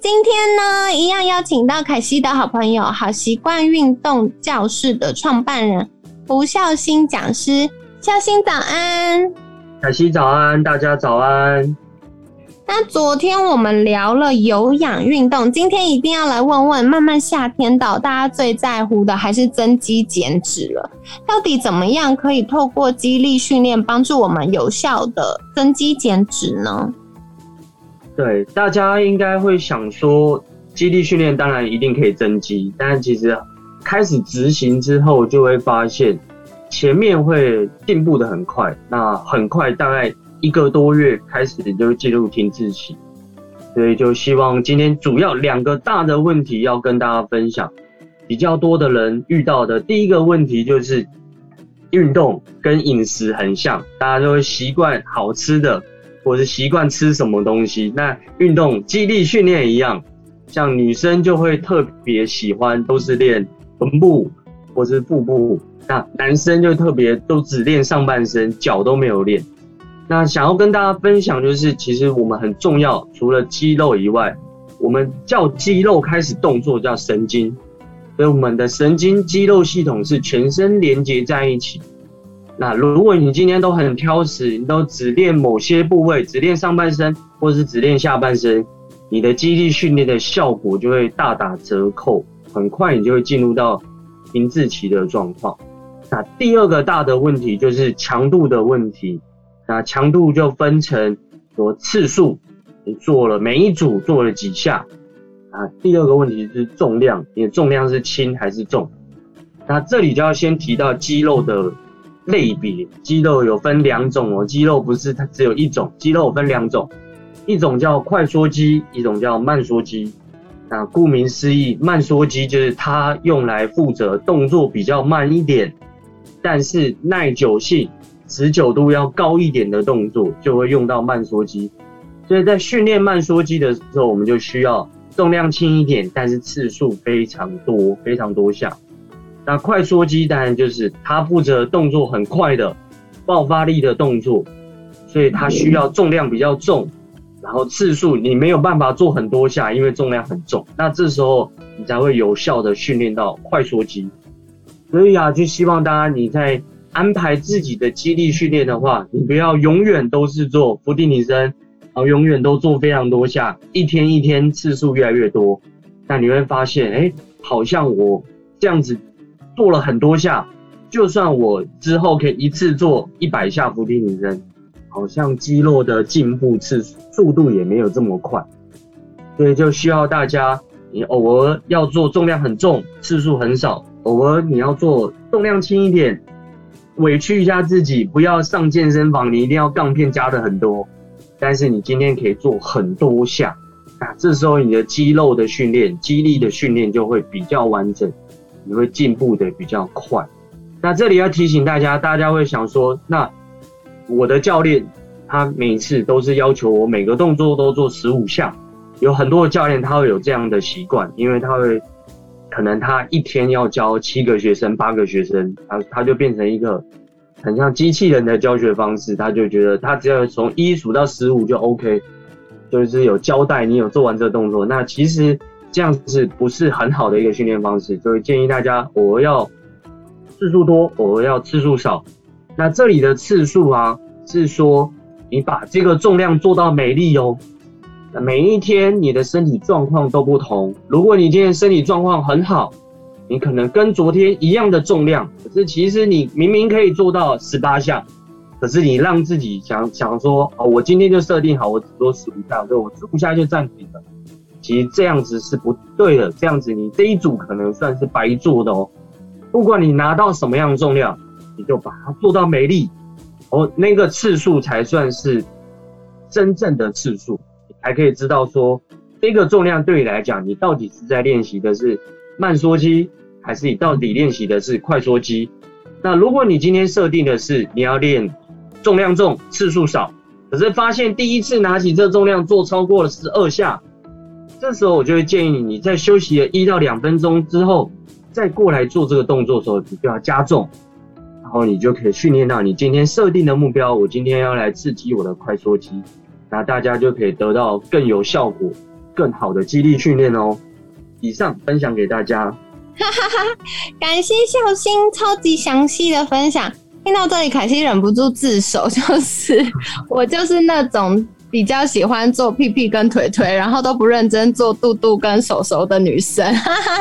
今天呢，一样邀请到凯西的好朋友，好习惯运动教室的创办人胡孝新讲师。孝新早安，凯西早安，大家早安。那昨天我们聊了有氧运动，今天一定要来问问，慢慢夏天到，大家最在乎的还是增肌减脂了。到底怎么样可以透过肌力训练帮助我们有效的增肌减脂呢？对，大家应该会想说，基地训练当然一定可以增肌，但其实开始执行之后，就会发现前面会进步的很快，那很快大概一个多月开始就会进入停滞期，所以就希望今天主要两个大的问题要跟大家分享，比较多的人遇到的第一个问题就是运动跟饮食很像，大家都会习惯好吃的。或是习惯吃什么东西，那运动、肌力训练一样，像女生就会特别喜欢都是练臀部或是腹部，那男生就特别都只练上半身，脚都没有练。那想要跟大家分享就是，其实我们很重要，除了肌肉以外，我们叫肌肉开始动作叫神经，所以我们的神经肌肉系统是全身连接在一起。那如果你今天都很挑食，你都只练某些部位，只练上半身，或是只练下半身，你的肌力训练的效果就会大打折扣，很快你就会进入到停滞期的状况。那第二个大的问题就是强度的问题，那强度就分成说次数，你做了每一组做了几下啊？第二个问题是重量，你的重量是轻还是重？那这里就要先提到肌肉的。类别肌肉有分两种哦，肌肉不是它只有一种，肌肉分两种，一种叫快缩肌，一种叫慢缩肌。那顾名思义，慢缩肌就是它用来负责动作比较慢一点，但是耐久性、持久度要高一点的动作，就会用到慢缩肌。所以在训练慢缩肌的时候，我们就需要重量轻一点，但是次数非常多，非常多下。那快缩肌当然就是它负责动作很快的爆发力的动作，所以它需要重量比较重，然后次数你没有办法做很多下，因为重量很重。那这时候你才会有效的训练到快缩肌。所以啊，就希望大家你在安排自己的肌力训练的话，你不要永远都是做伏地挺身，然后永远都做非常多下，一天一天次数越来越多，那你会发现，哎，好像我这样子。做了很多下，就算我之后可以一次做一百下伏地挺身，好像肌肉的进步次速度也没有这么快，所以就需要大家，你偶尔要做重量很重，次数很少；偶尔你要做重量轻一点，委屈一下自己，不要上健身房，你一定要杠片加的很多，但是你今天可以做很多下，啊，这时候你的肌肉的训练、肌力的训练就会比较完整。你会进步的比较快。那这里要提醒大家，大家会想说，那我的教练他每次都是要求我每个动作都做十五下。有很多的教练他会有这样的习惯，因为他会可能他一天要教七个学生、八个学生，他他就变成一个很像机器人的教学方式，他就觉得他只要从一数到十五就 OK，就是有交代你有做完这个动作。那其实。这样子不是很好的一个训练方式，所以建议大家，偶尔要次数多，偶尔要次数少。那这里的次数啊，是说你把这个重量做到美丽哦。每一天你的身体状况都不同，如果你今天身体状况很好，你可能跟昨天一样的重量，可是其实你明明可以做到十八下，可是你让自己想想说，哦，我今天就设定好，我只做十五下，对我十五下就暂停了。其实这样子是不对的，这样子你这一组可能算是白做的哦。不管你拿到什么样的重量，你就把它做到美丽，哦，那个次数才算是真正的次数，你才可以知道说这个重量对你来讲，你到底是在练习的是慢缩肌，还是你到底练习的是快缩肌？那如果你今天设定的是你要练重量重、次数少，可是发现第一次拿起这重量做超过了十二下，这时候我就会建议你，你在休息了一到两分钟之后，再过来做这个动作的时候，你就要加重，然后你就可以训练到你今天设定的目标。我今天要来刺激我的快缩肌，那大家就可以得到更有效果、更好的肌力训练哦。以上分享给大家。哈哈哈！感谢孝心超级详细的分享。听到这里，凯西忍不住自首，就是我就是那种比较喜欢做屁屁跟腿腿，然后都不认真做肚肚跟手手的女生。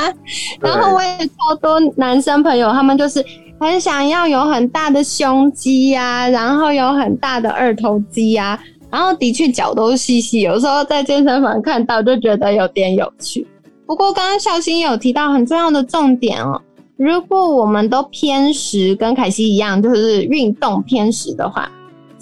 然后我也超多男生朋友，他们就是很想要有很大的胸肌呀，然后有很大的二头肌呀，然后的确脚都细细，有时候在健身房看到就觉得有点有趣。不过，刚刚孝心有提到很重要的重点哦。如果我们都偏食，跟凯西一样，就是运动偏食的话，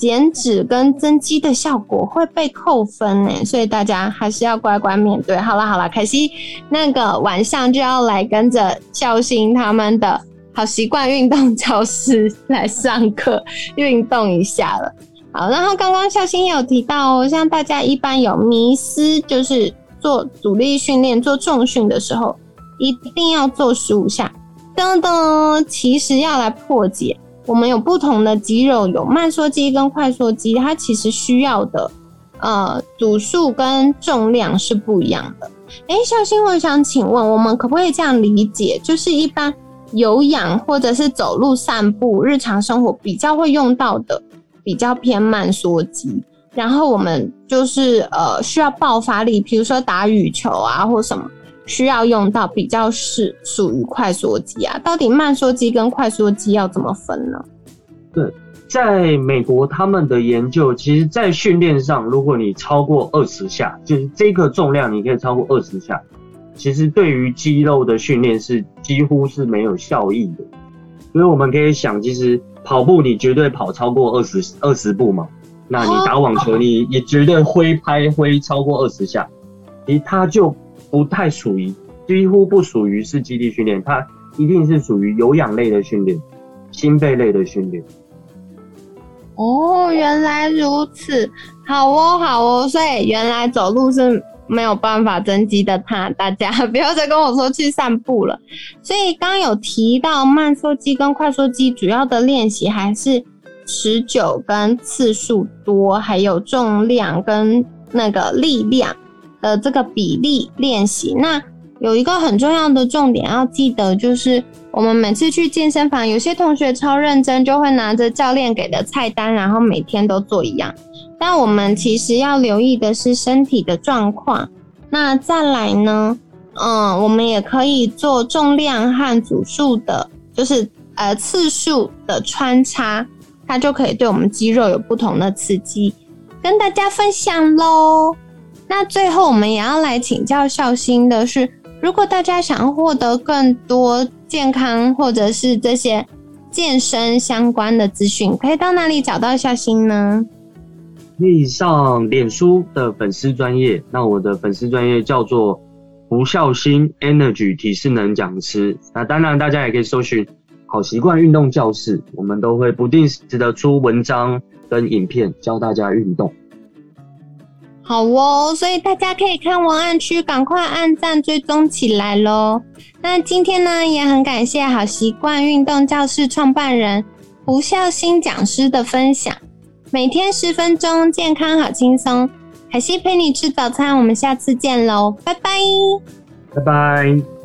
减脂跟增肌的效果会被扣分呢。所以大家还是要乖乖面对。好了好了，凯西那个晚上就要来跟着孝心他们的好习惯运动教室来上课运动一下了。好，然后刚刚孝心有提到哦，像大家一般有迷思，就是。做阻力训练、做重训的时候，一定要做十五下。噔噔，其实要来破解，我们有不同的肌肉，有慢缩肌跟快缩肌，它其实需要的呃组数跟重量是不一样的。哎，小新，我想请问，我们可不可以这样理解，就是一般有氧或者是走路散步、日常生活比较会用到的，比较偏慢缩肌。然后我们就是呃需要爆发力，比如说打羽球啊或什么，需要用到比较是属于快缩肌啊。到底慢缩肌跟快缩肌要怎么分呢？对，在美国他们的研究，其实在训练上，如果你超过二十下，就是这个重量你可以超过二十下，其实对于肌肉的训练是几乎是没有效益的。所以我们可以想，其实跑步你绝对跑超过二十二十步嘛。那你打网球，你也绝对挥拍挥超过二十下，其实它就不太属于，几乎不属于是肌力训练，它一定是属于有氧类的训练，心肺类的训练。哦，原来如此，好哦，好哦，所以原来走路是没有办法增肌的，他大家 不要再跟我说去散步了。所以刚有提到慢缩肌跟快缩肌，主要的练习还是。持久跟次数多，还有重量跟那个力量的这个比例练习。那有一个很重要的重点要记得，就是我们每次去健身房，有些同学超认真，就会拿着教练给的菜单，然后每天都做一样。但我们其实要留意的是身体的状况。那再来呢，嗯，我们也可以做重量和组数的，就是呃次数的穿插。它就可以对我们肌肉有不同的刺激，跟大家分享喽。那最后我们也要来请教孝心的是，如果大家想要获得更多健康或者是这些健身相关的资讯，可以到哪里找到孝心呢？可以上脸书的粉丝专业，那我的粉丝专业叫做胡孝心 Energy 体适能讲师。那当然大家也可以搜寻。好习惯运动教室，我们都会不定时的出文章跟影片教大家运动。好哦，所以大家可以看文案区，赶快按赞追踪起来喽。那今天呢，也很感谢好习惯运动教室创办人胡孝新讲师的分享。每天十分钟，健康好轻松。海西陪你吃早餐，我们下次见喽，拜拜，拜拜。